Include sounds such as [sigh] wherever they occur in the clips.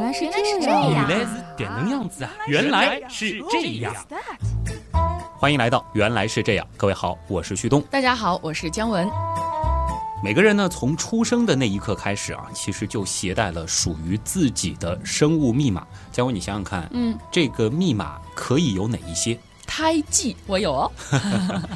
样，原来是原来是这样样原来是点能样子啊！原来是这样。欢迎来到《原来是这样》，各位好，我是旭东。大家好，我是姜文。每个人呢，从出生的那一刻开始啊，其实就携带了属于自己的生物密码。姜文，你想想看，嗯，这个密码可以有哪一些胎记我有哦 [laughs]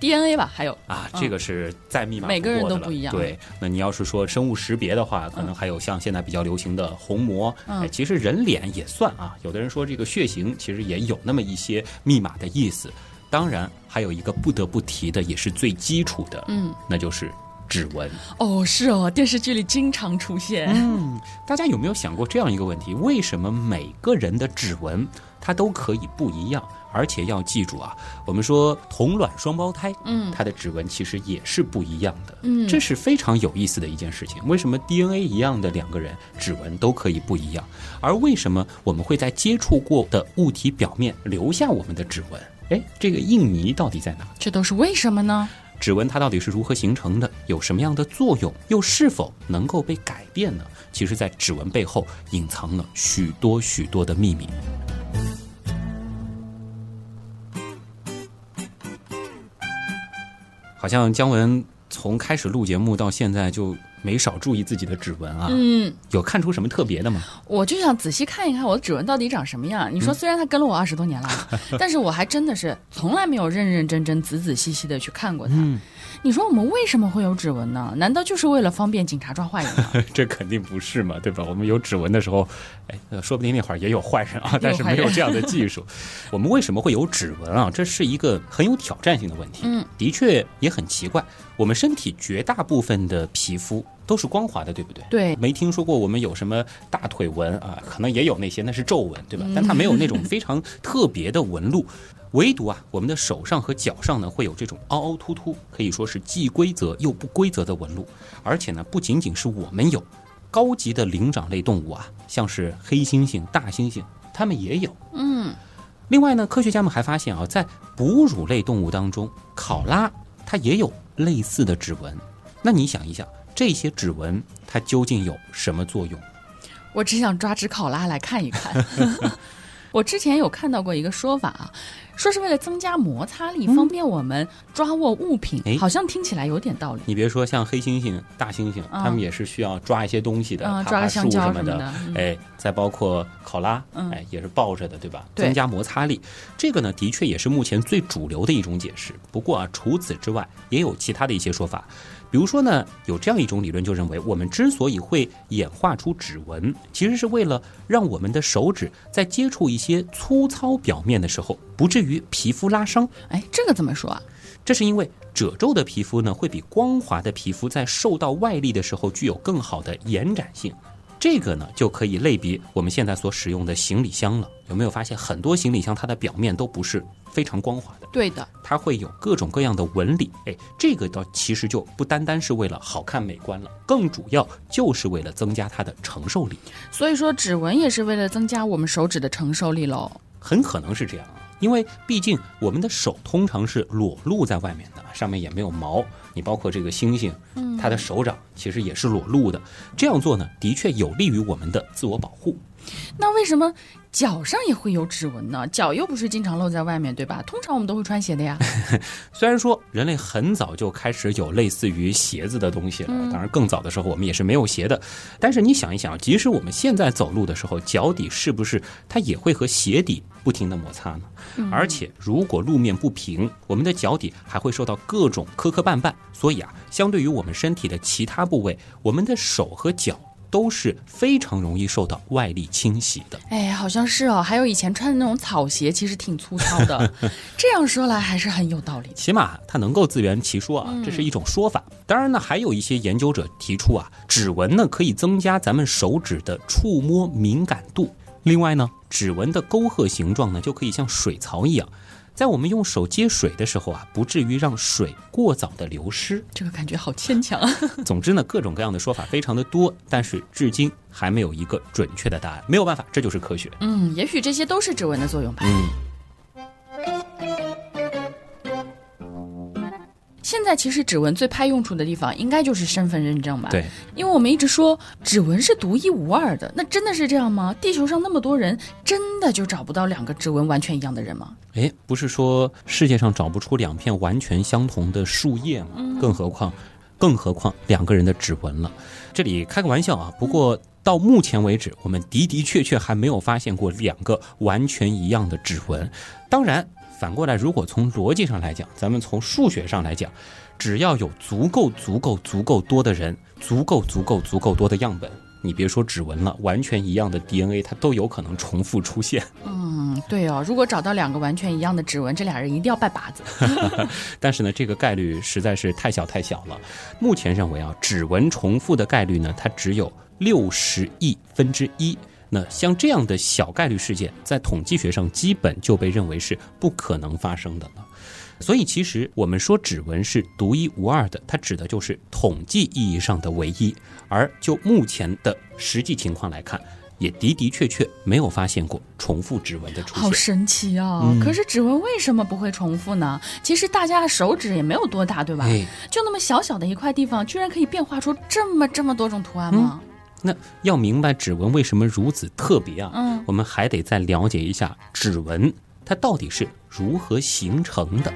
，DNA 吧，还有啊？这个是再密码每个人的都不一样对，那你要是说生物识别的话，可能还有像现在比较流行的虹膜。嗯哎，其实人脸也算啊。有的人说这个血型其实也有那么一些密码的意思。当然，还有一个不得不提的，也是最基础的，嗯，那就是指纹。哦，是哦，电视剧里经常出现。嗯，大家有没有想过这样一个问题？为什么每个人的指纹它都可以不一样？而且要记住啊，我们说同卵双胞胎，嗯它的指纹其实也是不一样的。嗯这是非常有意思的一件事情。为什么 DNA 一样的两个人指纹都可以不一样？而为什么我们会在接触过的物体表面留下我们的指纹？哎，这个印泥到底在哪？这都是为什么呢？指纹它到底是如何形成的？有什么样的作用？又是否能够被改变呢？其实，在指纹背后隐藏了许多许多的秘密。好像姜文从开始录节目到现在就没少注意自己的指纹啊，嗯，有看出什么特别的吗？我就想仔细看一看我的指纹到底长什么样。你说，虽然他跟了我二十多年了，[laughs] 但是我还真的是从来没有认认真真、仔仔细细的去看过他。嗯你说我们为什么会有指纹呢？难道就是为了方便警察抓坏人吗？[laughs] 这肯定不是嘛，对吧？我们有指纹的时候，哎，呃说不定那会儿也有坏人啊，但是没有这样的技术。[laughs] 我们为什么会有指纹啊？这是一个很有挑战性的问题。嗯，的确也很奇怪。我们身体绝大部分的皮肤都是光滑的，对不对？对没听说过我们有什么大腿纹啊，可能也有那些，那是皱纹，对吧？但它没有那种 [laughs] 非常特别的纹路。唯独啊，我们的手上和脚上呢，会有这种凹凹凸凸，可以说是既规则又不规则的纹路。而且呢，不仅仅是我们有，高级的灵长类动物啊，像是黑猩猩、大猩猩，它们也有。嗯，另外呢，科学家们还发现啊，在哺乳类动物当中，考拉它也有类似的指纹。那你想一想，这些指纹它究竟有什么作用？我只想抓只考拉来看一看。[laughs] 我之前有看到过一个说法啊，说是为了增加摩擦力，方便我们抓握物品，哎好像听起来有点道理。你别说像黑猩猩、大猩猩，他们也是需要抓一些东西的，抓个香蕉什么的哎，再包括考拉，嗯哎，也是抱着的，对吧？增加摩擦力，这个呢，的确也是目前最主流的一种解释。不过啊，除此之外，也有其他的一些说法。比如说呢，有这样一种理论就认为，我们之所以会演化出指纹，其实是为了让我们的手指在接触一些粗糙表面的时候，不至于皮肤拉伤。哎，这个怎么说啊？这是因为褶皱的皮肤呢，会比光滑的皮肤在受到外力的时候具有更好的延展性。这个呢，就可以类比我们现在所使用的行李箱了。有没有发现很多行李箱它的表面都不是非常光滑的，对的，它会有各种各样的纹理。哎，这个倒其实就不单单是为了好看美观了，更主要就是为了增加它的承受力。所以说指纹也是为了增加我们手指的承受力喽。很可能是这样啊，因为毕竟我们的手通常是裸露在外面的，上面也没有毛。你包括这个猩猩，它的手掌其实也是裸露的。这样做呢，的确有利于我们的自我保护。那为什么脚上也会有指纹呢？脚又不是经常露在外面，对吧？通常我们都会穿鞋的呀。[laughs] 虽然说人类很早就开始有类似于鞋子的东西了，当然更早的时候我们也是没有鞋的。但是你想一想，即使我们现在走路的时候，脚底是不是它也会和鞋底不停的摩擦呢？而且如果路面不平，我们的脚底还会受到各种磕磕绊绊。所以啊，相对于我们身体的其他部位，我们的手和脚。都是非常容易受到外力侵袭的。哎，好像是哦。还有以前穿的那种草鞋，其实挺粗糙的。[laughs] 这样说来还是很有道理的。起码它能够自圆其说啊，这是一种说法。当然呢，还有一些研究者提出啊，指纹呢可以增加咱们手指的触摸敏感度。另外呢，指纹的沟壑形状呢就可以像水槽一样，在我们用手接水的时候啊，不至于让水过早的流失。这个感觉好牵强啊。[laughs] [laughs] 总之呢，各种各样的说法非常的多，但是至今还没有一个准确的答案。没有办法，这就是科学。嗯，也许这些都是指纹的作用吧。嗯。现在其实指纹最派用处的地方，应该就是身份认证吧？对，因为我们一直说指纹是独一无二的，那真的是这样吗？地球上那么多人，真的就找不到两个指纹完全一样的人吗？哎，不是说世界上找不出两片完全相同的树叶吗？更何况，更何况两个人的指纹了。这里开个玩笑啊，不过到目前为止，我们的的确确还没有发现过两个完全一样的指纹。当然。反过来，如果从逻辑上来讲，咱们从数学上来讲，只要有足够、足够、足够多的人，足够、足够、足够多的样本，你别说指纹了，完全一样的 DNA，它都有可能重复出现。嗯，对哦，如果找到两个完全一样的指纹，这俩人一定要拜把子。[laughs] 但是呢，这个概率实在是太小太小了。目前认为啊，指纹重复的概率呢，它只有六十亿分之一。那像这样的小概率事件，在统计学上基本就被认为是不可能发生的了。所以，其实我们说指纹是独一无二的，它指的就是统计意义上的唯一。而就目前的实际情况来看，也的的确确没有发现过重复指纹的出现。好神奇啊！可是指纹为什么不会重复呢？其实大家的手指也没有多大，对吧？就那么小小的一块地方，居然可以变化出这么这么多种图案吗？那要明白指纹为什么如此特别啊？嗯，我们还得再了解一下指纹它到底是如何形成的。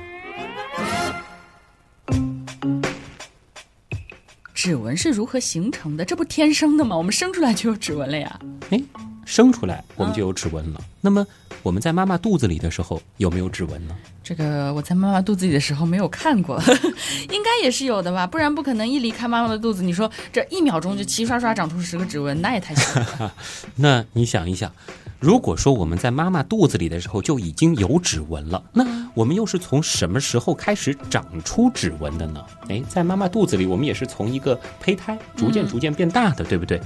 指纹是如何形成的？这不天生的吗？我们生出来就有指纹了呀？哎，生出来我们就有指纹了。那么。我们在妈妈肚子里的时候有没有指纹呢？这个我在妈妈肚子里的时候没有看过，[laughs] 应该也是有的吧？不然不可能一离开妈妈的肚子，你说这一秒钟就齐刷刷长出十个指纹，那也太吓人了。[laughs] 那你想一想，如果说我们在妈妈肚子里的时候就已经有指纹了，那我们又是从什么时候开始长出指纹的呢？哎，在妈妈肚子里，我们也是从一个胚胎逐渐逐渐变大的，对不对？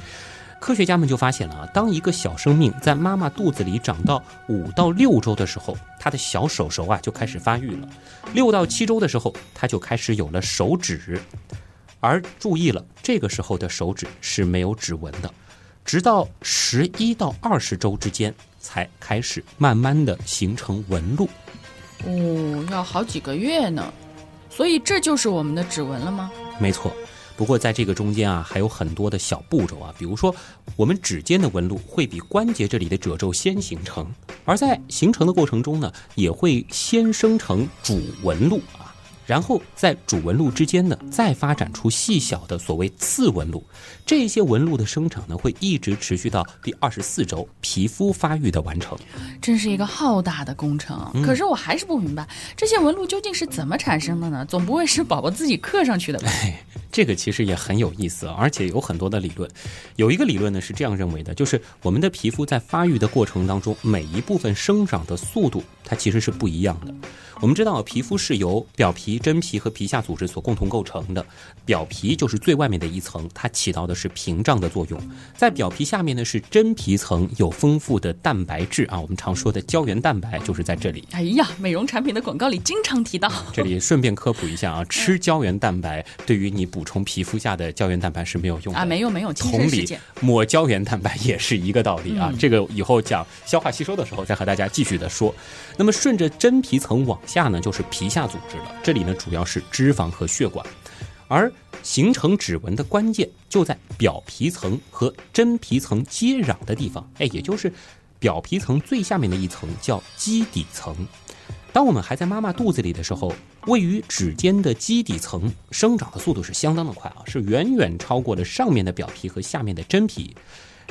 科学家们就发现了啊，当一个小生命在妈妈肚子里长到五到六周的时候，他的小手手啊就开始发育了；六到七周的时候，他就开始有了手指。而注意了，这个时候的手指是没有指纹的，直到十一到二十周之间才开始慢慢的形成纹路。哦，要好几个月呢，所以这就是我们的指纹了吗？没错。不过在这个中间啊，还有很多的小步骤啊，比如说，我们指尖的纹路会比关节这里的褶皱先形成，而在形成的过程中呢，也会先生成主纹路啊。然后在主纹路之间呢，再发展出细小的所谓次纹路，这些纹路的生长呢，会一直持续到第二十四周皮肤发育的完成。真是一个浩大的工程。可是我还是不明白，这些纹路究竟是怎么产生的呢？总不会是宝宝自己刻上去的吧？[laughs] 这个其实也很有意思，而且有很多的理论。有一个理论呢是这样认为的，就是我们的皮肤在发育的过程当中，每一部分生长的速度，它其实是不一样的。我们知道，皮肤是由表皮、真皮和皮下组织所共同构成的。表皮就是最外面的一层，它起到的是屏障的作用。在表皮下面呢是真皮层，有丰富的蛋白质啊，我们常说的胶原蛋白就是在这里。哎呀，美容产品的广告里经常提到。这里顺便科普一下啊，吃胶原蛋白对于你补充皮肤下的胶原蛋白是没有用的啊，没有没有。同理，抹胶原蛋白也是一个道理啊。这个以后讲消化吸收的时候再和大家继续的说。那么顺着真皮层往下下呢，就是皮下组织了。这里呢，主要是脂肪和血管，而形成指纹的关键就在表皮层和真皮层接壤的地方。哎，也就是表皮层最下面的一层叫基底层。当我们还在妈妈肚子里的时候，位于指尖的基底层生长的速度是相当的快啊，是远远超过了上面的表皮和下面的真皮。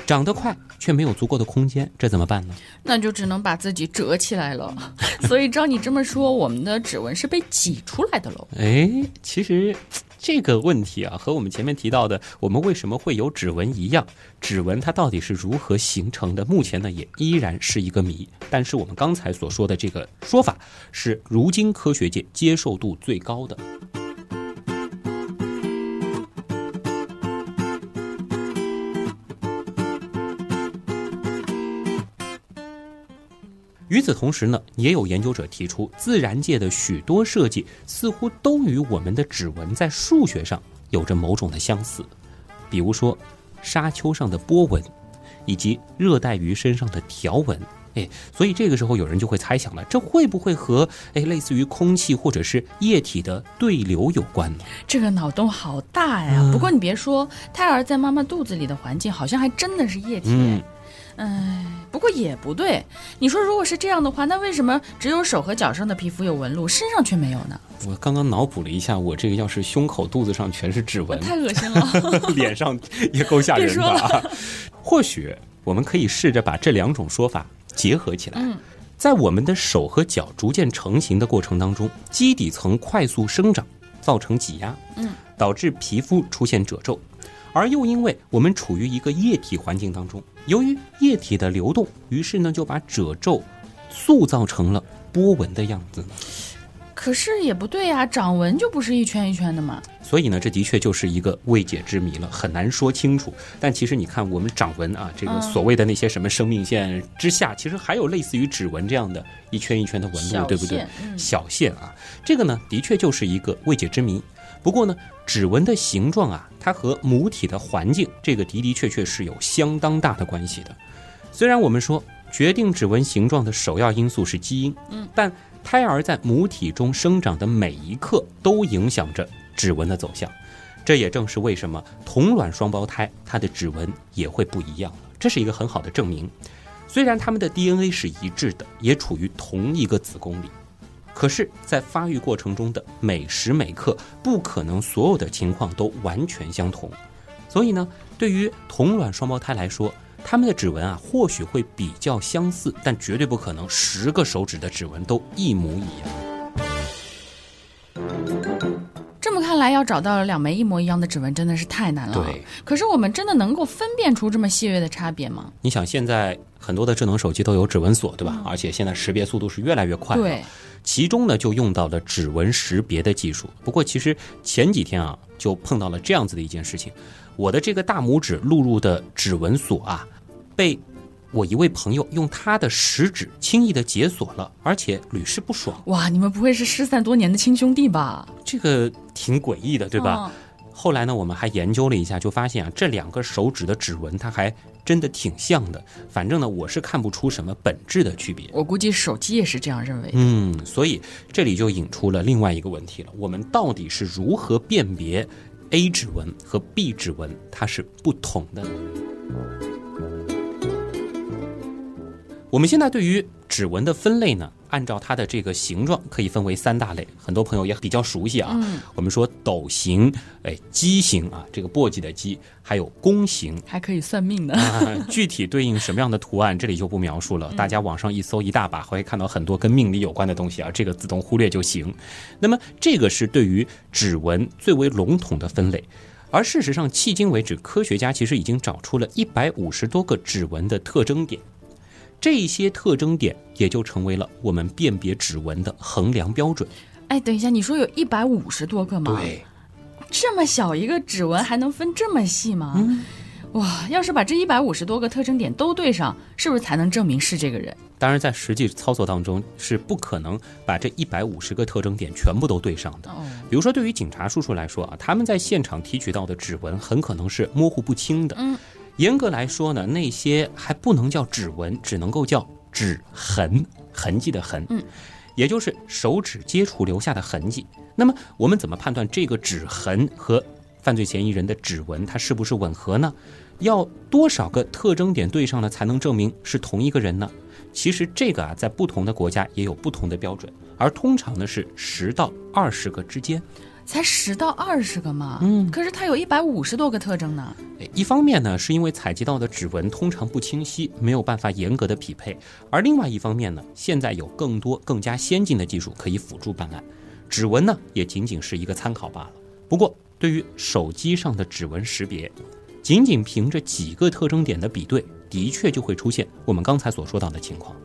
长得快却没有足够的空间，这怎么办呢？那就只能把自己折起来了。[laughs] 所以照你这么说，我们的指纹是被挤出来的喽？哎，其实这个问题啊，和我们前面提到的我们为什么会有指纹一样，指纹它到底是如何形成的，目前呢也依然是一个谜。但是我们刚才所说的这个说法，是如今科学界接受度最高的。与此同时呢，也有研究者提出，自然界的许多设计似乎都与我们的指纹在数学上有着某种的相似，比如说沙丘上的波纹，以及热带鱼身上的条纹，哎，所以这个时候有人就会猜想了，这会不会和哎类似于空气或者是液体的对流有关呢？这个脑洞好大呀！不过你别说，胎儿在妈妈肚子里的环境好像还真的是液体。嗯，哎，不过也不对。你说如果是这样的话，那为什么只有手和脚上的皮肤有纹路，身上却没有呢？我刚刚脑补了一下，我这个要是胸口、肚子上全是指纹，太恶心了，[laughs] 脸上也够吓人的啊！或许我们可以试着把这两种说法。结合起来，在我们的手和脚逐渐成型的过程当中，基底层快速生长，造成挤压，嗯，导致皮肤出现褶皱，而又因为我们处于一个液体环境当中，由于液体的流动，于是呢就把褶皱塑造成了波纹的样子。可是也不对呀，掌纹就不是一圈一圈的嘛。所以呢，这的确就是一个未解之谜了，很难说清楚。但其实你看，我们掌纹啊，这个所谓的那些什么生命线之下，其实还有类似于指纹这样的一圈一圈的纹路，对不对？小线啊，这个呢，的确就是一个未解之谜。不过呢，指纹的形状啊，它和母体的环境，这个的的确确是有相当大的关系的。虽然我们说决定指纹形状的首要因素是基因，嗯，但胎儿在母体中生长的每一刻都影响着指纹的走向，这也正是为什么同卵双胞胎它的指纹也会不一样了。这是一个很好的证明。虽然他们的 DNA 是一致的，也处于同一个子宫里，可是，在发育过程中的每时每刻，不可能所有的情况都完全相同。所以呢，对于同卵双胞胎来说，他们的指纹啊，或许会比较相似，但绝对不可能十个手指的指纹都一模一样。看来，要找到两枚一模一样的指纹真的是太难了。对，可是我们真的能够分辨出这么细微的差别吗？你想，现在很多的智能手机都有指纹锁，对吧？而且现在识别速度是越来越快。对，其中呢就用到了指纹识别的技术。不过，其实前几天啊，就碰到了这样子的一件事情。我的这个大拇指录入的指纹锁啊，被我一位朋友用他的食指轻易的解锁了，而且屡试不爽。哇，你们不会是失散多年的亲兄弟吧？这个挺诡异的，对吧？后来呢，我们还研究了一下，就发现啊，这两个手指的指纹它还真的挺像的。反正呢，我是看不出什么本质的区别。我估计手机也是这样认为。嗯，所以这里就引出了另外一个问题了：我们到底是如何辨别？A 指纹和 B 指纹它是不同的。我们现在对于指纹的分类呢？按照它的这个形状，可以分为三大类，很多朋友也比较熟悉啊。我们说斗形，哎，鸡形啊，这个簸箕的箕，还有弓形，还可以算命的。具体对应什么样的图案，这里就不描述了。大家网上一搜一大把，会看到很多跟命理有关的东西啊，这个自动忽略就行。那么这个是对于指纹最为笼统的分类，而事实上，迄今为止，科学家其实已经找出了一百五十多个指纹的特征点。这些特征点也就成为了我们辨别指纹的衡量标准。哎，等一下，你说有一百五十多个吗？对，这么小一个指纹还能分这么细吗？哇，要是把这一百五十多个特征点都对上，是不是才能证明是这个人？当然，在实际操作当中是不可能把这一百五十个特征点全部都对上的。比如说，对于警察叔叔来说啊，他们在现场提取到的指纹很可能是模糊不清的。嗯。严格来说呢，那些还不能叫指纹，只能够叫指痕，痕迹的痕，嗯，也就是手指接触留下的痕迹。那么我们怎么判断这个指痕和犯罪嫌疑人的指纹它是不是吻合呢？要多少个特征点对上了才能证明是同一个人呢？其实这个啊，在不同的国家也有不同的标准，而通常呢是十到二十个之间。才十到二十个嘛，嗯，可是它有一百五十多个特征呢。一方面呢，是因为采集到的指纹通常不清晰，没有办法严格的匹配；而另外一方面呢，现在有更多更加先进的技术可以辅助办案，指纹呢也仅仅是一个参考罢了。不过，对于手机上的指纹识别，仅仅凭着几个特征点的比对，的确就会出现我们刚才所说到的情况。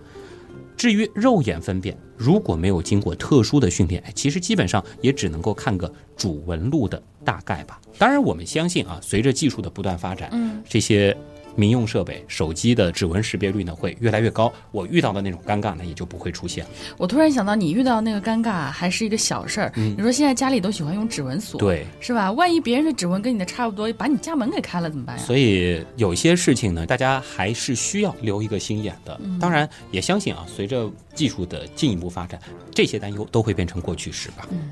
至于肉眼分辨，如果没有经过特殊的训练，其实基本上也只能够看个主纹路的大概吧。当然，我们相信啊，随着技术的不断发展，嗯，这些民用设备、手机的指纹识别率呢会越来越高，我遇到的那种尴尬呢也就不会出现。我突然想到，你遇到那个尴尬还是一个小事儿。你说现在家里都喜欢用指纹锁，对，是吧？万一别人的指纹跟你的差不多，把你家门给开了怎么办呀？所以有些事情呢，大家还是需要留一个心眼的。当然，也相信啊，随着技术的进一步发展，这些担忧都会变成过去式吧。嗯。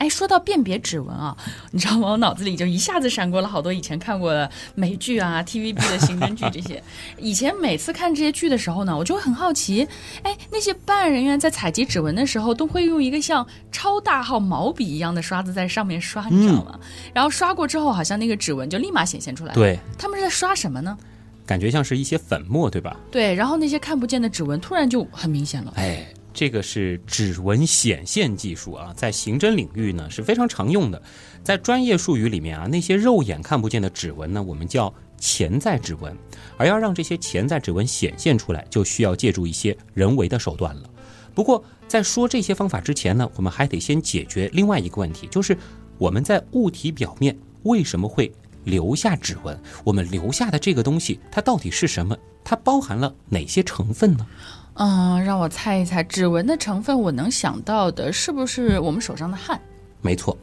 哎，说到辨别指纹啊，你知道吗？我脑子里就一下子闪过了好多以前看过的美剧啊，TVB 的刑侦剧这些。以前每次看这些剧的时候呢，我就会很好奇，哎，那些办案人员在采集指纹的时候，都会用一个像超大号毛笔一样的刷子在上面刷，你知道吗？然后刷过之后，好像那个指纹就立马显现出来。对，他们是在刷什么呢？感觉像是一些粉末，对吧？对，然后那些看不见的指纹突然就很明显了。哎。这个是指纹显现技术啊，在刑侦领域呢是非常常用的。在专业术语里面啊，那些肉眼看不见的指纹呢，我们叫潜在指纹。而要让这些潜在指纹显现出来，就需要借助一些人为的手段了。不过，在说这些方法之前呢，我们还得先解决另外一个问题，就是我们在物体表面为什么会留下指纹？我们留下的这个东西，它到底是什么？它包含了哪些成分呢？嗯，让我猜一猜，指纹的成分，我能想到的是不是我们手上的汗？没错，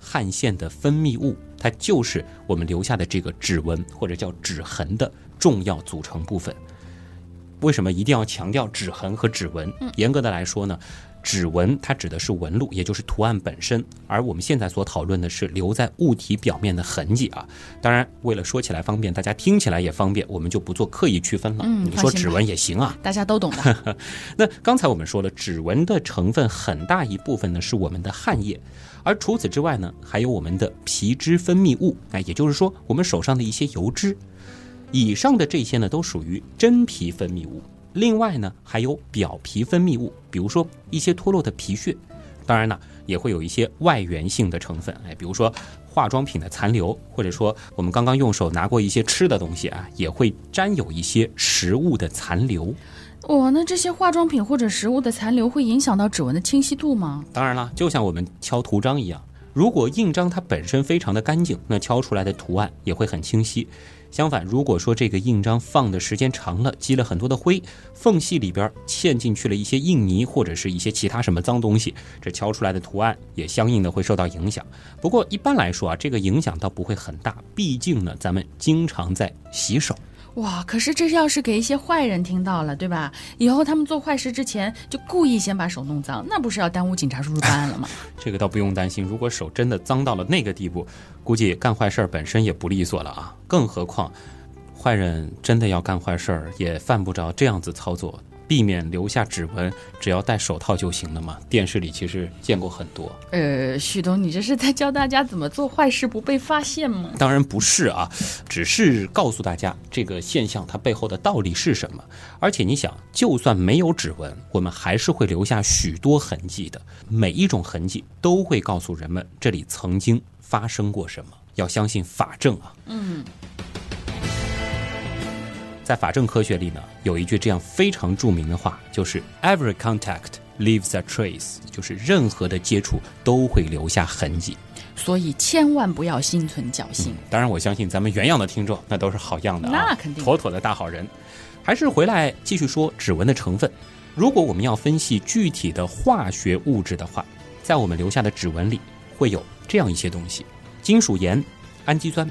汗腺的分泌物，它就是我们留下的这个指纹或者叫指痕的重要组成部分。为什么一定要强调指痕和指纹？严格的来说呢？指纹它指的是纹路，也就是图案本身，而我们现在所讨论的是留在物体表面的痕迹啊。当然，为了说起来方便，大家听起来也方便，我们就不做刻意区分了。嗯，你说指纹也行啊，大家都懂的。[laughs] 那刚才我们说了，指纹的成分很大一部分呢是我们的汗液，而除此之外呢，还有我们的皮脂分泌物，哎，也就是说我们手上的一些油脂。以上的这些呢，都属于真皮分泌物。另外呢，还有表皮分泌物，比如说一些脱落的皮屑，当然呢，也会有一些外源性的成分，哎，比如说化妆品的残留，或者说我们刚刚用手拿过一些吃的东西啊，也会沾有一些食物的残留。哇，那这些化妆品或者食物的残留会影响到指纹的清晰度吗？当然了，就像我们敲图章一样，如果印章它本身非常的干净，那敲出来的图案也会很清晰。相反，如果说这个印章放的时间长了，积了很多的灰，缝隙里边嵌进去了一些印泥或者是一些其他什么脏东西，这敲出来的图案也相应的会受到影响。不过一般来说啊，这个影响倒不会很大，毕竟呢，咱们经常在洗手。哇，可是这要是给一些坏人听到了，对吧？以后他们做坏事之前就故意先把手弄脏，那不是要耽误警察叔叔办案了吗？[laughs] 这个倒不用担心，如果手真的脏到了那个地步，估计干坏事本身也不利索了啊！更何况，坏人真的要干坏事，也犯不着这样子操作。避免留下指纹，只要戴手套就行了嘛。电视里其实见过很多。呃，旭东，你这是在教大家怎么做坏事不被发现吗？当然不是啊，只是告诉大家这个现象它背后的道理是什么。而且你想，就算没有指纹，我们还是会留下许多痕迹的。每一种痕迹都会告诉人们这里曾经发生过什么。要相信法证啊。嗯。在法政科学里呢，有一句这样非常著名的话，就是 “Every contact leaves a trace”，就是任何的接触都会留下痕迹。所以千万不要心存侥幸。当然，我相信咱们原样的听众那都是好样的啊，那肯定妥妥的大好人。还是回来继续说指纹的成分。如果我们要分析具体的化学物质的话，在我们留下的指纹里会有这样一些东西：金属盐、氨基酸、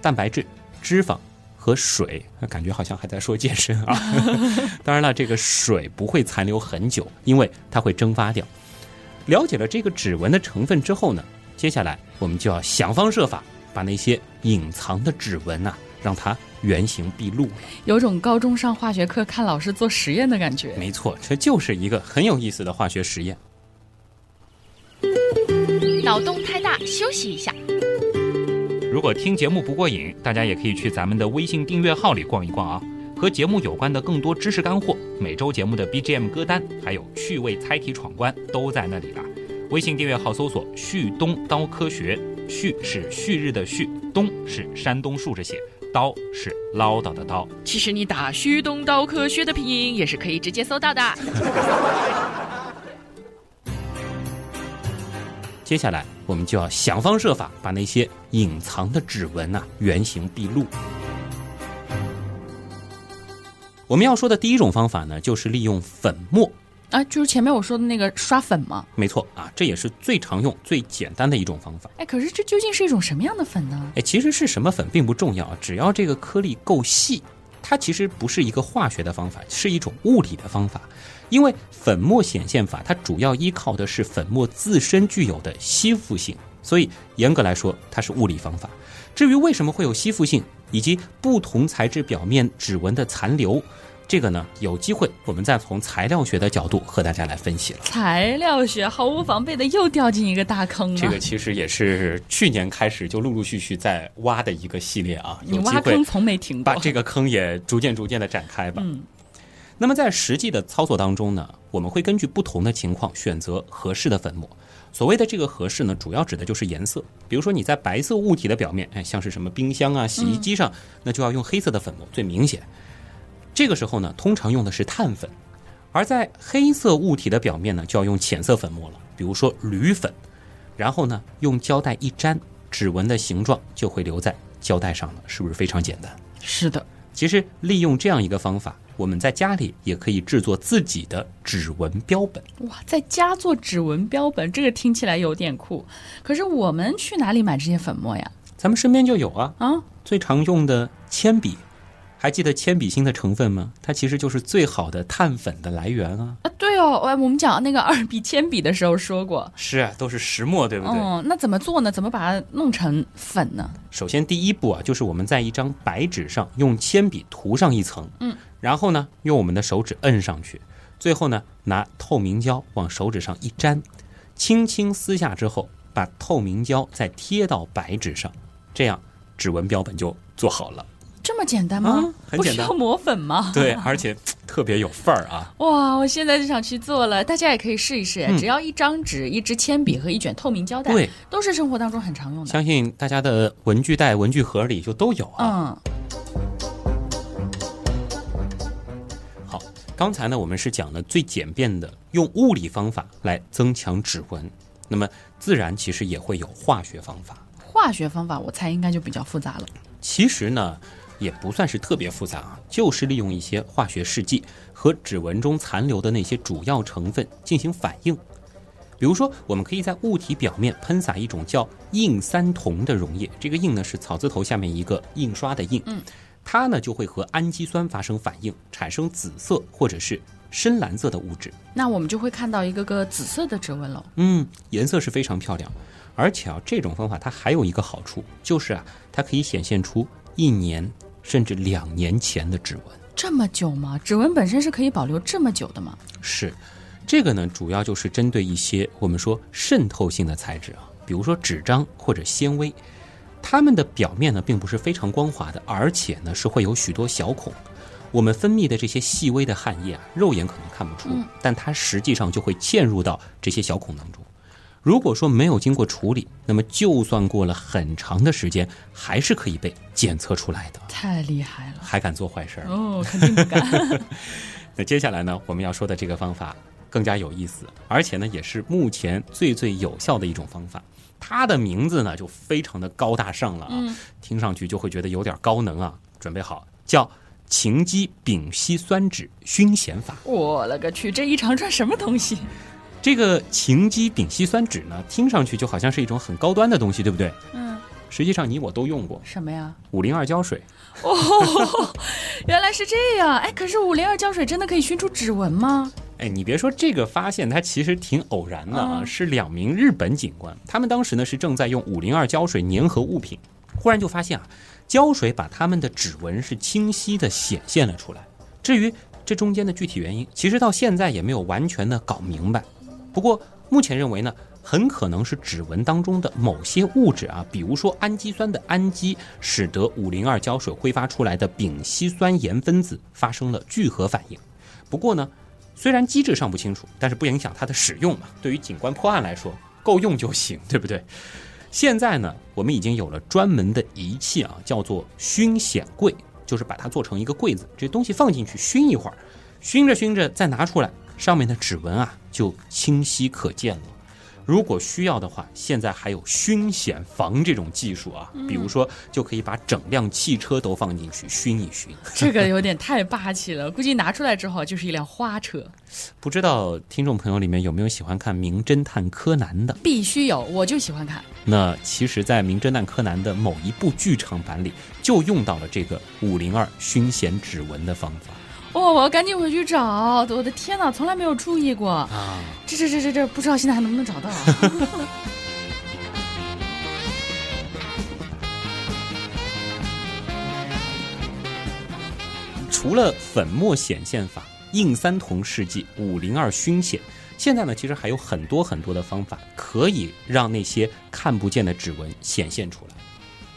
蛋白质、脂肪。和水，感觉好像还在说健身啊。[laughs] 当然了，这个水不会残留很久，因为它会蒸发掉。了解了这个指纹的成分之后呢，接下来我们就要想方设法把那些隐藏的指纹呐，让它原形毕露。有种高中上化学课看老师做实验的感觉。没错，这就是一个很有意思的化学实验。脑洞太大，休息一下。如果听节目不过瘾，大家也可以去咱们的微信订阅号里逛一逛啊，和节目有关的更多知识干货、每周节目的 BGM 歌单，还有趣味猜题闯关都在那里了。微信订阅号搜索“旭东刀科学”，旭是旭日的旭，东是山东竖着写，刀是唠叨的刀。其实你打“旭东刀科学”的拼音也是可以直接搜到的。接下来我们就要想方设法把那些隐藏的指纹呐、原形毕露。我们要说的第一种方法呢，就是利用粉末。啊，就是前面我说的那个刷粉嘛。没错啊，这也是最常用、最简单的一种方法。哎，可是这究竟是一种什么样的粉呢？哎，其实是什么粉并不重要，只要这个颗粒够细。它其实不是一个化学的方法，是一种物理的方法。因为粉末显现法，它主要依靠的是粉末自身具有的吸附性，所以严格来说，它是物理方法。至于为什么会有吸附性，以及不同材质表面指纹的残留。这个呢，有机会我们再从材料学的角度和大家来分析了。材料学毫无防备的又掉进一个大坑了。这个其实也是去年开始就陆陆续续在挖的一个系列啊。你挖坑从没停过，把这个坑也逐渐逐渐的展开吧。嗯。那么在实际的操作当中呢，我们会根据不同的情况选择合适的粉末。所谓的这个合适呢，主要指的就是颜色。比如说你在白色物体的表面，哎，像是什么冰箱啊、洗衣机上，那就要用黑色的粉末最明显。这个时候呢，通常用的是碳粉，而在黑色物体的表面呢，就要用浅色粉末了，比如说铝粉。然后呢，用胶带一粘，指纹的形状就会留在胶带上了，是不是非常简单？是的，其实利用这样一个方法，我们在家里也可以制作自己的指纹标本。哇，在家做指纹标本，这个听起来有点酷。可是我们去哪里买这些粉末呀？咱们身边就有啊。啊，最常用的铅笔。还记得铅笔芯的成分吗？它其实就是最好的碳粉的来源啊！啊，对哦，我我们讲那个二 B 铅笔的时候说过，是啊，都是石墨，对不对？哦，那怎么做呢？怎么把它弄成粉呢？首先第一步啊，就是我们在一张白纸上用铅笔涂上一层，嗯，然后呢，用我们的手指摁上去，最后呢，拿透明胶往手指上一粘，轻轻撕下之后，把透明胶再贴到白纸上，这样指纹标本就做好了。简单吗？不需要磨粉吗？[laughs] 对，而且特别有范儿啊！哇，我现在就想去做了，大家也可以试一试。只要一张纸、一支铅笔和一卷透明胶带，对，都是生活当中很常用的。相信大家的文具袋、文具盒里就都有啊。嗯。好，刚才呢，我们是讲了最简便的用物理方法来增强指纹，那么自然其实也会有化学方法。化学方法，我猜应该就比较复杂了。其实呢。也不算是特别复杂啊，就是利用一些化学试剂和指纹中残留的那些主要成分进行反应。比如说，我们可以在物体表面喷洒一种叫印三酮的溶液，这个印呢是草字头下面一个印刷的印，嗯，它呢就会和氨基酸发生反应，产生紫色或者是深蓝色的物质。那我们就会看到一个个紫色的指纹了。嗯，颜色是非常漂亮，而且啊，这种方法它还有一个好处，就是啊，它可以显现出一年。甚至两年前的指纹，这么久吗？指纹本身是可以保留这么久的吗？是，这个呢，主要就是针对一些我们说渗透性的材质啊，比如说纸张或者纤维，它们的表面呢并不是非常光滑的，而且呢是会有许多小孔。我们分泌的这些细微的汗液啊，肉眼可能看不出，但它实际上就会嵌入到这些小孔当中。如果说没有经过处理，那么就算过了很长的时间，还是可以被检测出来的。太厉害了，还敢做坏事？哦，肯定不敢。[laughs] [laughs] 那接下来呢，我们要说的这个方法更加有意思，而且呢，也是目前最最有效的一种方法。它的名字呢，就非常的高大上了啊，听上去就会觉得有点高能啊。准备好，叫氰基丙烯酸酯熏咸法。我了个去，这一长串什么东西？这个氰基丙烯酸酯呢，听上去就好像是一种很高端的东西，对不对？嗯。实际上你我都用过什么呀？五零二胶水。哦，[laughs] 原来是这样。哎，可是五零二胶水真的可以熏出指纹吗？哎，你别说，这个发现它其实挺偶然的啊。是两名日本警官，他们当时呢是正在用五零二胶水粘合物品，忽然就发现啊，胶水把他们的指纹是清晰的显现了出来。至于这中间的具体原因，其实到现在也没有完全的搞明白。不过，目前认为呢，很可能是指纹当中的某些物质啊，比如说氨基酸的氨基，使得五零二胶水挥发出来的丙烯酸盐分子发生了聚合反应。不过呢，虽然机制尚不清楚，但是不影响它的使用嘛。对于警官破案来说，够用就行，[laughs] 对不对？现在呢，我们已经有了专门的仪器啊，叫做熏显柜，就是把它做成一个柜子，这东西放进去熏一会儿，熏着熏着再拿出来。上面的指纹啊，就清晰可见了。如果需要的话，现在还有熏显房这种技术啊，比如说就可以把整辆汽车都放进去熏一熏。这个有点太霸气了，[laughs] 估计拿出来之后就是一辆花车。不知道听众朋友里面有没有喜欢看《名侦探柯南》的？必须有，我就喜欢看。那其实，在《名侦探柯南》的某一部剧场版里，就用到了这个五零二熏显指纹的方法。哦，我要赶紧回去找！我的天哪，从来没有注意过啊！这这这这这，不知道现在还能不能找到？[laughs] 除了粉末显现法、硬三铜试剂、五零二熏显，现在呢，其实还有很多很多的方法可以让那些看不见的指纹显现出来。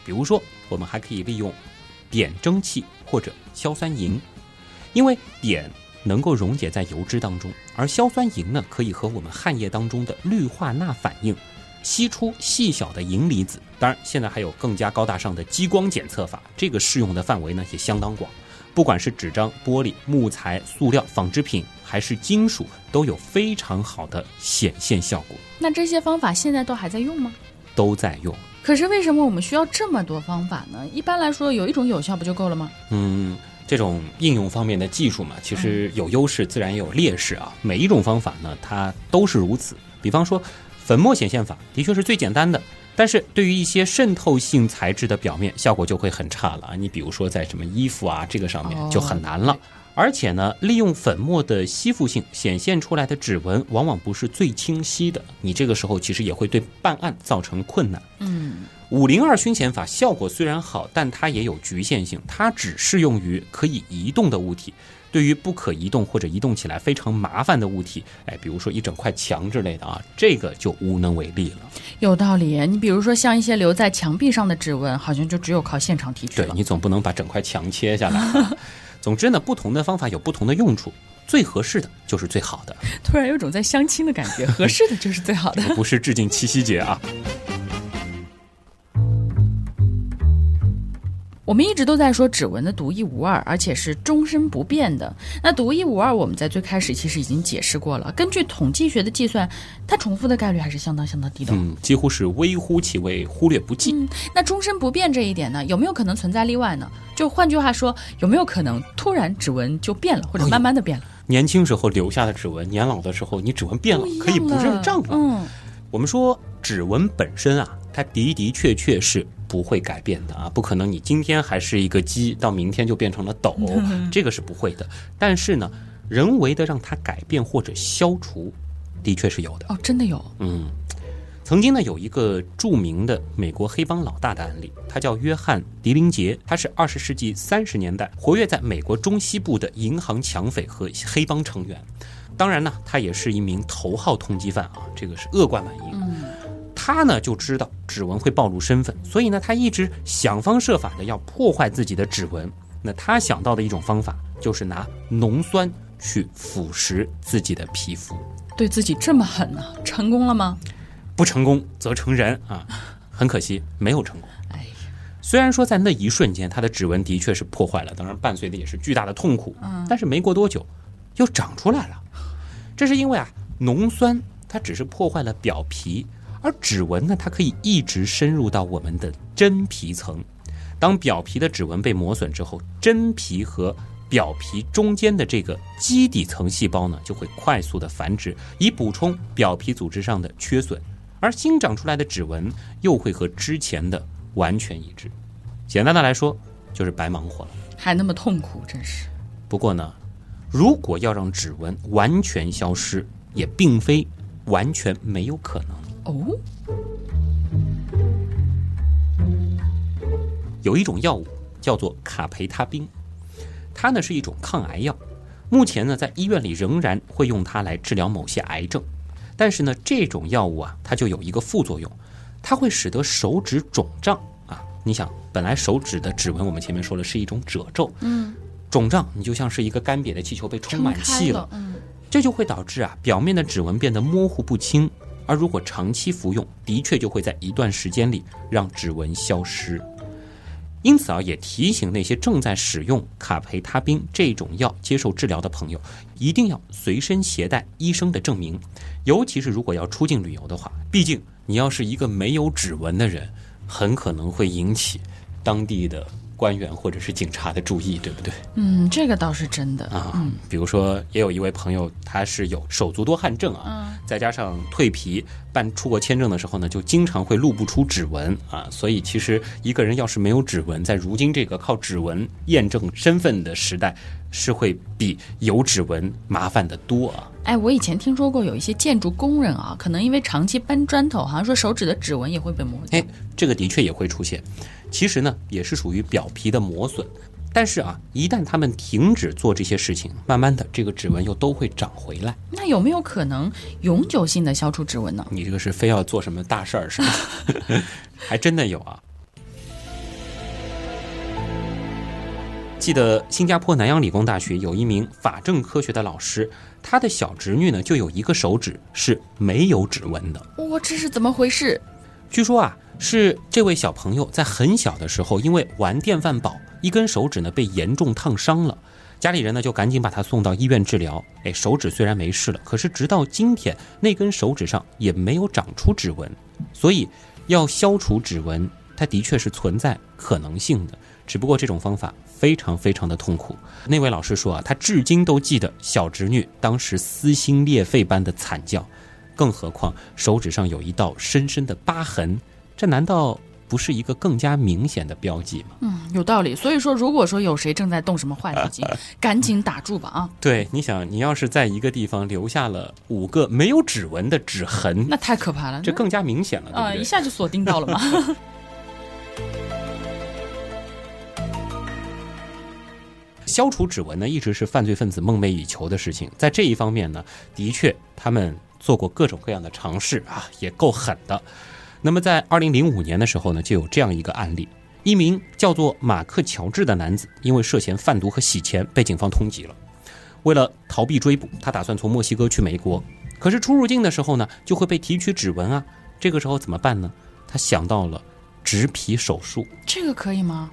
比如说，我们还可以利用碘蒸汽或者硝酸银。因为碘能够溶解在油脂当中，而硝酸银呢，可以和我们汗液当中的氯化钠反应，析出细小的银离子。当然，现在还有更加高大上的激光检测法，这个适用的范围呢也相当广。不管是纸张、玻璃、木材、塑料、纺织品，还是金属，都有非常好的显现效果。那这些方法现在都还在用吗？都在用。可是为什么我们需要这么多方法呢？一般来说，有一种有效不就够了吗？嗯。这种应用方面的技术嘛，其实有优势，自然也有劣势啊。每一种方法呢，它都是如此。比方说，粉末显现法的确是最简单的，但是对于一些渗透性材质的表面，效果就会很差了啊。你比如说在什么衣服啊这个上面就很难了。而且呢，利用粉末的吸附性显现出来的指纹，往往不是最清晰的。你这个时候其实也会对办案造成困难。嗯。五零二熏钱法效果虽然好，但它也有局限性，它只适用于可以移动的物体。对于不可移动或者移动起来非常麻烦的物体，哎，比如说一整块墙之类的啊，这个就无能为力了。有道理，你比如说像一些留在墙壁上的指纹，好像就只有靠现场提取了。对你总不能把整块墙切下来。[laughs] 总之呢，不同的方法有不同的用处，最合适的就是最好的。[laughs] 突然有种在相亲的感觉，合适的就是最好的。不是致敬七夕节啊。我们一直都在说指纹的独一无二，而且是终身不变的。那独一无二，我们在最开始其实已经解释过了。根据统计学的计算，它重复的概率还是相当相当低的。嗯，几乎是微乎其微，忽略不计。嗯，那终身不变这一点呢，有没有可能存在例外呢？就换句话说，有没有可能突然指纹就变了，或者慢慢的变了？年轻时候留下的指纹，年老的时候你指纹变了，可以不认账了。嗯，我们说指纹本身啊，它的的确确是。不会改变的啊，不可能！你今天还是一个鸡，到明天就变成了斗，这个是不会的。但是呢，人为的让它改变或者消除，的确是有的。哦，真的有。嗯，曾经呢，有一个著名的美国黑帮老大的案例，他叫约翰·迪林杰，他是二十世纪三十年代活跃在美国中西部的银行抢匪和黑帮成员。当然呢，他也是一名头号通缉犯啊，这个是恶贯满盈。嗯。他呢就知道指纹会暴露身份，所以呢他一直想方设法的要破坏自己的指纹。那他想到的一种方法就是拿浓酸去腐蚀自己的皮肤，对自己这么狠呢？成功了吗？不成功则成仁啊！很可惜没有成功。哎，虽然说在那一瞬间他的指纹的确是破坏了，当然伴随的也是巨大的痛苦。嗯，但是没过多久又长出来了。这是因为啊浓酸它只是破坏了表皮。而指纹呢，它可以一直深入到我们的真皮层。当表皮的指纹被磨损之后，真皮和表皮中间的这个基底层细胞呢，就会快速的繁殖，以补充表皮组织上的缺损。而新长出来的指纹又会和之前的完全一致。简单的来说，就是白忙活了，还那么痛苦，真是。不过呢，如果要让指纹完全消失，也并非完全没有可能。哦，有一种药物叫做卡培他滨，它呢是一种抗癌药。目前呢，在医院里仍然会用它来治疗某些癌症。但是呢，这种药物啊，它就有一个副作用，它会使得手指肿胀啊。你想，本来手指的指纹，我们前面说了是一种褶皱，嗯，肿胀，你就像是一个干瘪的气球被充满气了，嗯，这就会导致啊，表面的指纹变得模糊不清。而如果长期服用，的确就会在一段时间里让指纹消失。因此啊，也提醒那些正在使用卡培他滨这种药接受治疗的朋友，一定要随身携带医生的证明，尤其是如果要出境旅游的话，毕竟你要是一个没有指纹的人，很可能会引起当地的。官员或者是警察的注意，对不对？嗯，这个倒是真的啊。嗯，比如说，也有一位朋友，他是有手足多汗症啊，再加上蜕皮，办出国签证的时候呢，就经常会录不出指纹啊。所以，其实一个人要是没有指纹，在如今这个靠指纹验证身份的时代，是会比有指纹麻烦的多啊。哎，我以前听说过有一些建筑工人啊，可能因为长期搬砖头，好像说手指的指纹也会被磨掉。哎，这个的确也会出现。其实呢，也是属于表皮的磨损，但是啊，一旦他们停止做这些事情，慢慢的这个指纹又都会长回来。那有没有可能永久性的消除指纹呢？你这个是非要做什么大事儿是吗？[laughs] 还真的有啊！记得新加坡南洋理工大学有一名法政科学的老师，他的小侄女呢就有一个手指是没有指纹的。哇，这是怎么回事？据说啊。是这位小朋友在很小的时候，因为玩电饭煲，一根手指呢被严重烫伤了，家里人呢就赶紧把他送到医院治疗。哎，手指虽然没事了，可是直到今天，那根手指上也没有长出指纹。所以要消除指纹，它的确是存在可能性的，只不过这种方法非常非常的痛苦。那位老师说啊，他至今都记得小侄女当时撕心裂肺般的惨叫，更何况手指上有一道深深的疤痕。这难道不是一个更加明显的标记吗？嗯，有道理。所以说，如果说有谁正在动什么坏脑筋，赶紧打住吧啊！对，你想，你要是在一个地方留下了五个没有指纹的指痕，那太可怕了，这更加明显了，啊，一下就锁定到了嘛。[laughs] 消除指纹呢，一直是犯罪分子梦寐以求的事情。在这一方面呢，的确他们做过各种各样的尝试啊，也够狠的。那么，在二零零五年的时候呢，就有这样一个案例：一名叫做马克·乔治的男子，因为涉嫌贩毒和洗钱，被警方通缉了。为了逃避追捕，他打算从墨西哥去美国。可是出入境的时候呢，就会被提取指纹啊。这个时候怎么办呢？他想到了植皮手术。这个可以吗？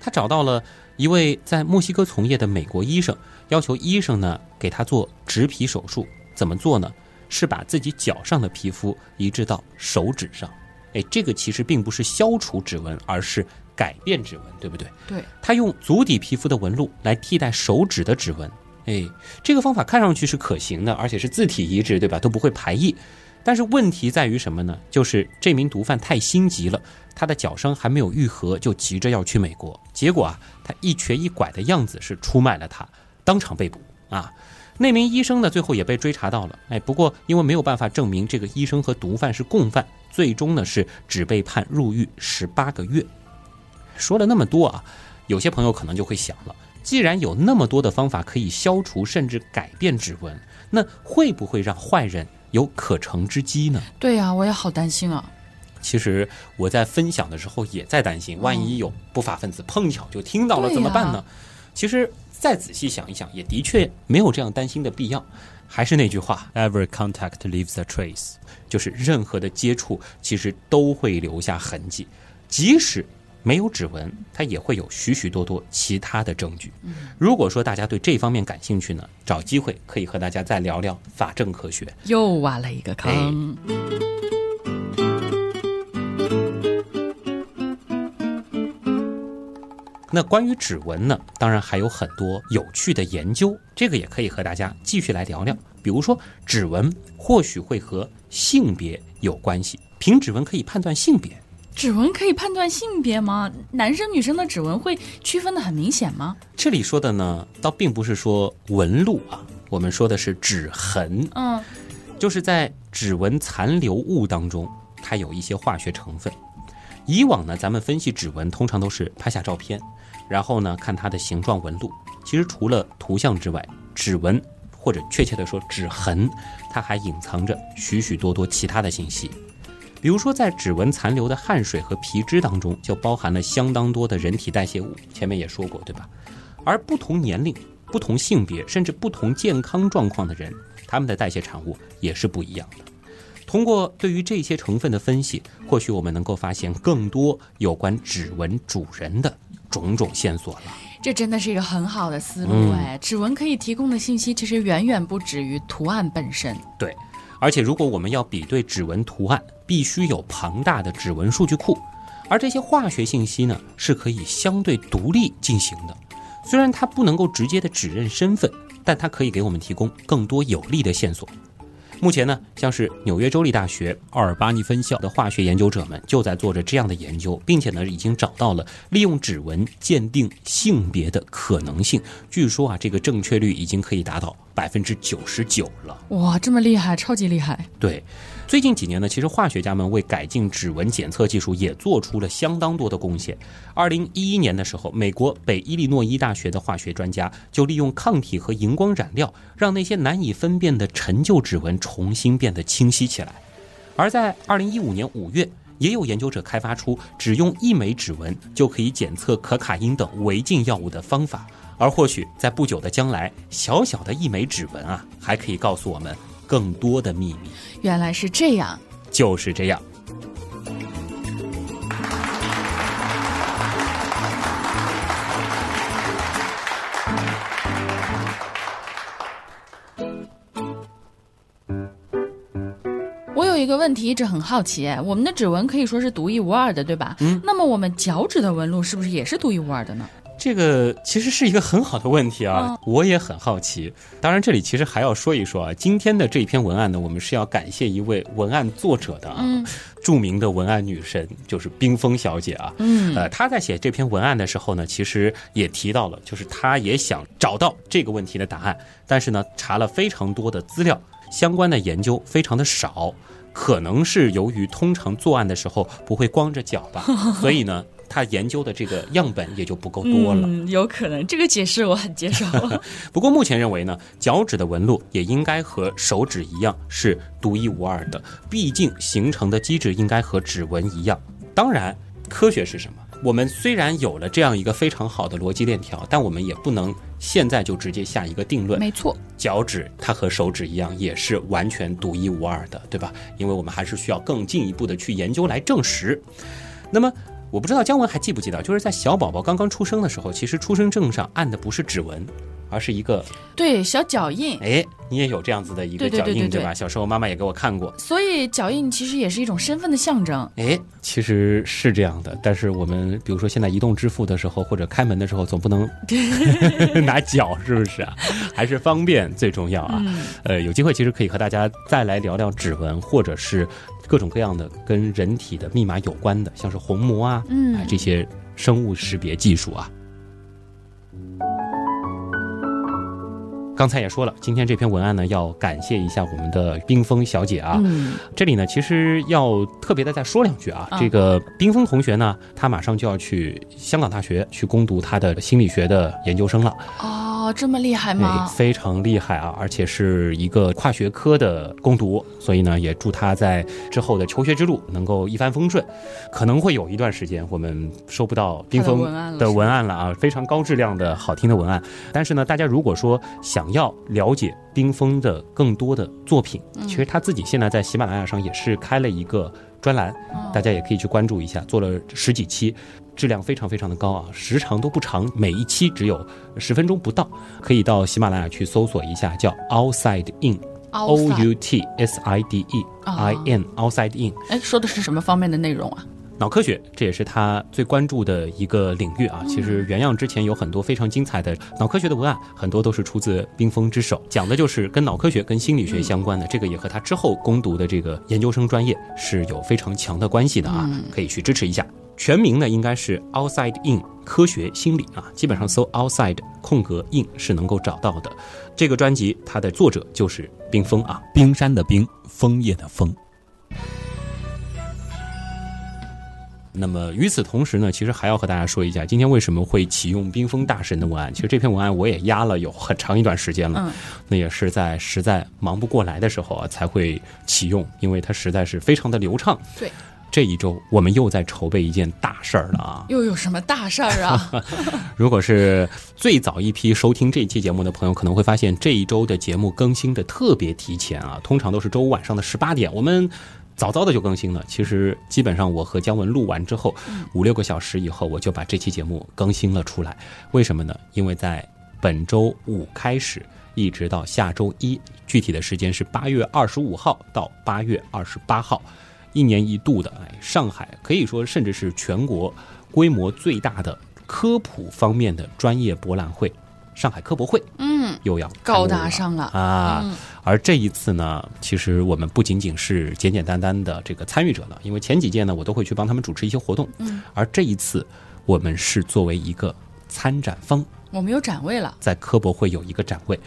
他找到了一位在墨西哥从业的美国医生，要求医生呢给他做植皮手术。怎么做呢？是把自己脚上的皮肤移植到手指上，哎，这个其实并不是消除指纹，而是改变指纹，对不对？对。他用足底皮肤的纹路来替代手指的指纹，哎，这个方法看上去是可行的，而且是自体移植，对吧？都不会排异。但是问题在于什么呢？就是这名毒贩太心急了，他的脚伤还没有愈合，就急着要去美国。结果啊，他一瘸一拐的样子是出卖了他，当场被捕啊。那名医生呢，最后也被追查到了。哎，不过因为没有办法证明这个医生和毒贩是共犯，最终呢是只被判入狱十八个月。说了那么多啊，有些朋友可能就会想了：既然有那么多的方法可以消除甚至改变指纹，那会不会让坏人有可乘之机呢？对呀，我也好担心啊。其实我在分享的时候也在担心，万一有不法分子碰巧就听到了怎么办呢？其实。再仔细想一想，也的确没有这样担心的必要。还是那句话，Every contact leaves a trace，就是任何的接触其实都会留下痕迹，即使没有指纹，它也会有许许多多其他的证据。如果说大家对这方面感兴趣呢，找机会可以和大家再聊聊法证科学。又挖了一个坑。那关于指纹呢？当然还有很多有趣的研究，这个也可以和大家继续来聊聊。比如说，指纹或许会和性别有关系，凭指纹可以判断性别。指纹可以判断性别吗？男生女生的指纹会区分的很明显吗？这里说的呢，倒并不是说纹路啊，我们说的是指痕。嗯，就是在指纹残留物当中，它有一些化学成分。以往呢，咱们分析指纹通常都是拍下照片，然后呢看它的形状纹路。其实除了图像之外，指纹或者确切的说指痕，它还隐藏着许许多多其他的信息。比如说，在指纹残留的汗水和皮脂当中，就包含了相当多的人体代谢物。前面也说过，对吧？而不同年龄、不同性别，甚至不同健康状况的人，他们的代谢产物也是不一样的。通过对于这些成分的分析，或许我们能够发现更多有关指纹主人的种种线索了。这真的是一个很好的思路嗯哎！指纹可以提供的信息其实远远不止于图案本身。对，而且如果我们要比对指纹图案，必须有庞大的指纹数据库，而这些化学信息呢，是可以相对独立进行的。虽然它不能够直接的指认身份，但它可以给我们提供更多有力的线索。目前呢，像是纽约州立大学奥尔巴尼分校的化学研究者们就在做着这样的研究，并且呢，已经找到了利用指纹鉴定性别的可能性。据说啊，这个正确率已经可以达到百分之九十九了。哇，这么厉害，超级厉害！对，最近几年呢，其实化学家们为改进指纹检测技术也做出了相当多的贡献。二零一一年的时候，美国北伊利诺伊大学的化学专家就利用抗体和荧光染料，让那些难以分辨的陈旧指纹重新变得清晰起来。而在二零一五年五月，也有研究者开发出只用一枚指纹就可以检测可卡因等违禁药物的方法。而或许在不久的将来，小小的一枚指纹啊，还可以告诉我们更多的秘密。原来是这样。就是这样。我有一个问题一直很好奇，哎，我们的指纹可以说是独一无二的，对吧？嗯。那么我们脚趾的纹路是不是也是独一无二的呢？这个其实是一个很好的问题啊嗯，我也很好奇。当然，这里其实还要说一说啊，今天的这一篇文案呢，我们是要感谢一位文案作者的啊，嗯著名的文案女神，就是冰峰小姐啊。嗯呃，她在写这篇文案的时候呢，其实也提到了，就是她也想找到这个问题的答案，但是呢，查了非常多的资料，相关的研究非常的少，可能是由于通常作案的时候不会光着脚吧，[laughs] 所以呢，她研究的这个样本也就不够多了。嗯，有可能，这个解释我很接受。[laughs] 不过目前认为呢，脚趾的纹路也应该和手指一样是独一无二的，毕竟形成的机制应该和指纹一样。当然，科学是什么？我们虽然有了这样一个非常好的逻辑链条，但我们也不能现在就直接下一个定论。没错，脚趾它和手指一样，也是完全独一无二的，对吧？因为我们还是需要更进一步的去研究来证实。那么，我不知道姜文还记不记得，就是在小宝宝刚刚出生的时候，其实出生证上按的不是指纹，而是一个，对，小脚印。哎，你也有这样子的一个脚印，对吧？小时候妈妈也给我看过。所以脚印其实也是一种身份的象征。哎，其实是这样的，但是我们比如说现在移动支付的时候，或者开门的时候，总不能 [laughs] [laughs] 拿脚，是不是啊？还是方便最重要啊。嗯呃，有机会其实可以和大家再来聊聊指纹，或者是各种各样的跟人体的密码有关的，像是虹膜啊，嗯哎这些生物识别技术啊。刚才也说了，今天这篇文案呢，要感谢一下我们的冰峰小姐啊。嗯，这里呢，其实要特别的再说两句啊。啊这个冰峰同学呢，他马上就要去香港大学去攻读他的心理学的研究生了。哦，这么厉害哎吗？非常厉害啊，而且是一个跨学科的攻读，所以呢，也祝他在之后的求学之路能够一帆风顺。可能会有一段时间我们收不到冰封的文案了啊，非常高质量的好听的文案。但是呢，大家如果说想要了解冰封的更多的作品，嗯其实他自己现在在喜马拉雅上也是开了一个专栏，哦大家也可以去关注一下，做了十几期。质量非常非常的高啊，时长都不长，每一期只有十分钟不到，可以到喜马拉雅去搜索一下，叫 Outside In，O U T S I D E I N Outside In。哎，说的是什么方面的内容啊？脑科学，这也是他最关注的一个领域啊。其实原样之前有很多非常精彩的脑科学的文案，很多都是出自冰封之手，讲的就是跟脑科学、跟心理学相关的。这个也和他之后攻读的这个研究生专业是有非常强的关系的啊，可以去支持一下。全名呢应该是 Outside In 科学心理啊，基本上搜 Outside 空格 In 是能够找到的。这个专辑它的作者就是冰封啊。冰山的冰，枫叶的枫。那么与此同时呢，其实还要和大家说一下，今天为什么会启用冰封大神的文案？其实这篇文案我也压了有很长一段时间了，嗯那也是在实在忙不过来的时候啊才会启用，因为它实在是非常的流畅。对。这一周我们又在筹备一件大事儿了啊！又有什么大事儿啊？[laughs] 如果是最早一批收听这一期节目的朋友，可能会发现这一周的节目更新的特别提前啊，通常都是周五晚上的十八点，我们早早的就更新了。其实基本上我和姜文录完之后，五六个小时以后，我就把这期节目更新了出来。为什么呢？因为在本周五开始，一直到下周一，具体的时间是八月二十五号到八月二十八号。一年一度的，哎，上海可以说甚至是全国规模最大的科普方面的专业博览会——上海科博会，嗯，又要高大上了。啊！而这一次呢，其实我们不仅仅是简简单单的这个参与者了，因为前几届呢，我都会去帮他们主持一些活动，嗯，而这一次我们是作为一个参展方，我们有展位了，在科博会有一个展位。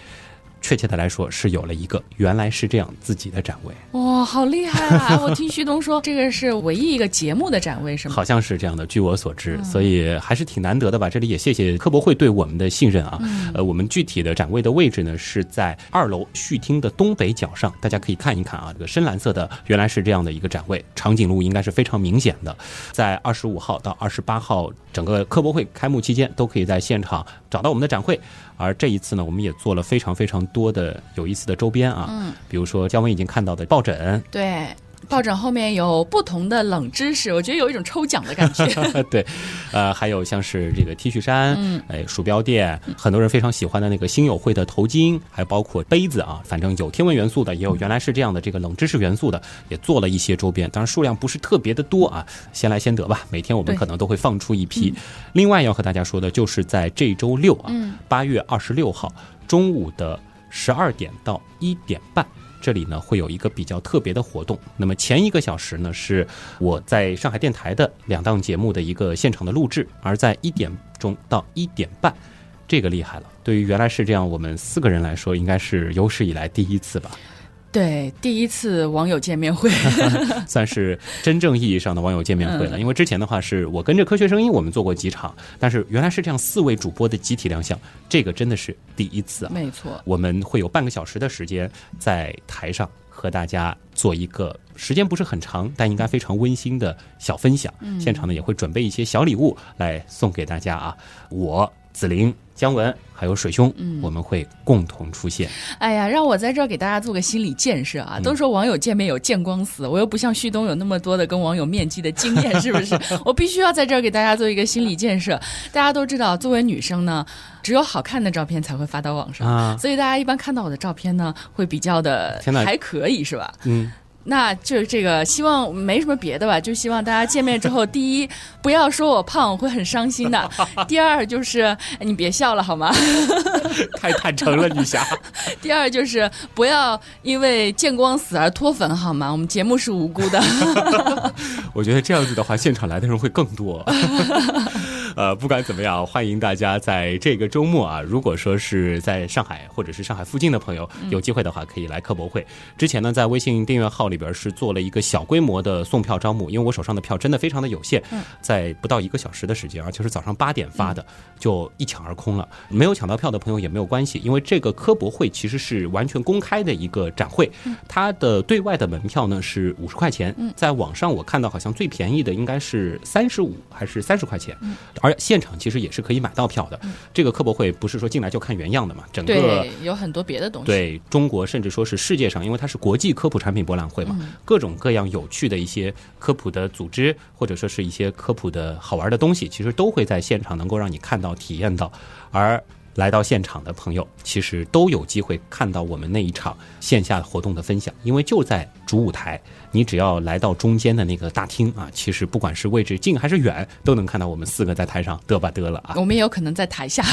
确切的来说，是有了一个原来是这样自己的展位。哇，好厉害啊！我听旭东说，这个是唯一一个节目的展位，是吗？好像是这样的，据我所知，所以还是挺难得的吧。这里也谢谢科博会对我们的信任啊。呃，我们具体的展位的位置呢，是在二楼序厅的东北角上，大家可以看一看啊。这个深蓝色的原来是这样的一个展位，长颈鹿应该是非常明显的。在二十五号到二十八号，整个科博会开幕期间，都可以在现场找到我们的展会。而这一次呢，我们也做了非常非常多的有意思的周边啊，嗯，比如说姜文已经看到的抱枕，对。抱枕后面有不同的冷知识，我觉得有一种抽奖的感觉。[laughs] 对，呃，还有像是这个 T 恤衫，嗯，哎，鼠标垫，很多人非常喜欢的那个星友会的头巾，还包括杯子啊，反正有天文元素的，也有原来是这样的这个冷知识元素的，也做了一些周边，当然数量不是特别的多啊，先来先得吧。每天我们可能都会放出一批。另外要和大家说的就是在这周六啊，八月二十六号中午的十二点到一点半。这里呢会有一个比较特别的活动。那么前一个小时呢是我在上海电台的两档节目的一个现场的录制，而在一点钟到一点半，这个厉害了。对于原来是这样，我们四个人来说，应该是有史以来第一次吧。对，第一次网友见面会，[laughs] 算是真正意义上的网友见面会了。因为之前的话是我跟着科学声音，我们做过几场，但是原来是这样四位主播的集体亮相，这个真的是第一次啊！没错，我们会有半个小时的时间在台上和大家做一个时间不是很长，但应该非常温馨的小分享。现场呢也会准备一些小礼物来送给大家啊，我。紫菱、姜文还有水兄，我们会共同出现。哎呀，让我在这儿给大家做个心理建设啊！都说网友见面有见光死，我又不像旭东有那么多的跟网友面基的经验，是不是？[laughs] 我必须要在这儿给大家做一个心理建设。大家都知道，作为女生呢，只有好看的照片才会发到网上，所以大家一般看到我的照片呢，会比较的还可以，是吧？嗯。那就这个，希望没什么别的吧，就希望大家见面之后，第一不要说我胖，我会很伤心的；[laughs] 第二就是你别笑了好吗？[laughs] 太坦诚了，女侠。[laughs] 第二就是不要因为见光死而脱粉好吗？我们节目是无辜的。我觉得这样子的话，现场来的人会更多。呃，不管怎么样，欢迎大家在这个周末啊，如果说是在上海或者是上海附近的朋友，有机会的话可以来科博会。之前呢，在微信订阅号里边是做了一个小规模的送票招募，因为我手上的票真的非常的有限，在不到一个小时的时间，而且是早上八点发的，就一抢而空了。没有抢到票的朋友也没有关系，因为这个科博会其实是完全公开的一个展会，它的对外的门票呢是五十块钱，在网上我看到好像最便宜的应该是三十五还是三十块钱。而现场其实也是可以买到票的。这个科博会不是说进来就看原样的嘛？整个有很多别的东西。对中国，甚至说是世界上，因为它是国际科普产品博览会嘛，各种各样有趣的一些科普的组织，或者说是一些科普的好玩的东西，其实都会在现场能够让你看到、体验到。而来到现场的朋友，其实都有机会看到我们那一场线下活动的分享，因为就在主舞台，你只要来到中间的那个大厅啊，其实不管是位置近还是远，都能看到我们四个在台上嘚吧嘚了啊。我们也有可能在台下。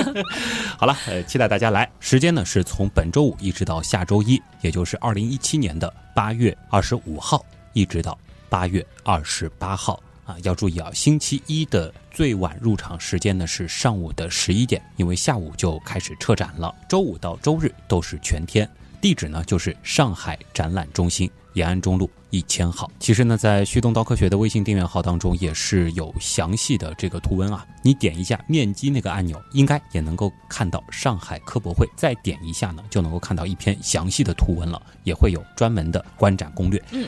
[laughs] 好了，呃，期待大家来。时间呢是从本周五一直到下周一，也就是二零一七年的八月二十五号，一直到八月二十八号。啊，要注意啊！星期一的最晚入场时间呢是上午的十一点，因为下午就开始撤展了。周五到周日都是全天，地址呢就是上海展览中心延安中路一千号。其实呢，在旭东刀科学的微信订阅号当中也是有详细的这个图文啊，你点一下面基那个按钮，应该也能够看到上海科博会。再点一下呢，就能够看到一篇详细的图文了，也会有专门的观展攻略。嗯。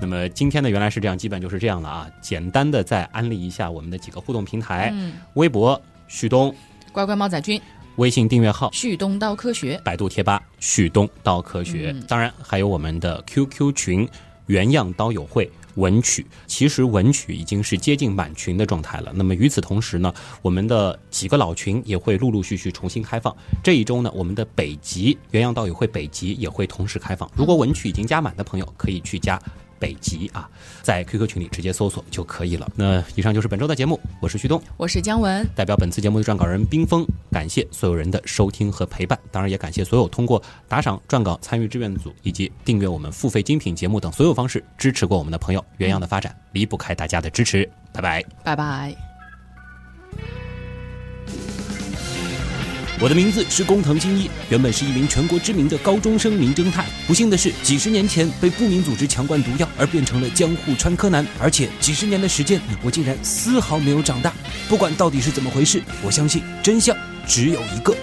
那么今天呢，原来是这样，基本就是这样了啊。简单的再安利一下我们的几个互动平台：微博旭东、乖乖猫仔君、微信订阅号旭东刀科学、百度贴吧旭东刀科学，当然还有我们的 QQ 群原样刀友会。文曲其实文曲已经是接近满群的状态了。那么与此同时呢，我们的几个老群也会陆陆续续重新开放。这一周呢，我们的北极原样道友会北极也会同时开放。如果文曲已经加满的朋友，可以去加。北极啊，在 QQ 群里直接搜索就可以了。那以上就是本周的节目，我是旭东，我是姜文，代表本次节目的撰稿人冰峰，感谢所有人的收听和陪伴，当然也感谢所有通过打赏、撰稿、参与志愿组以及订阅我们付费精品节目等所有方式支持过我们的朋友。原样的发展离不开大家的支持，拜拜，拜拜。我的名字是工藤新一原本是一名全国知名的高中生名侦探不幸的是几十年前被不明组织强灌毒药而变成了江户川柯南而且几十年的时间我竟然丝毫没有长大。不管到底是怎么回事我相信真相只有一个。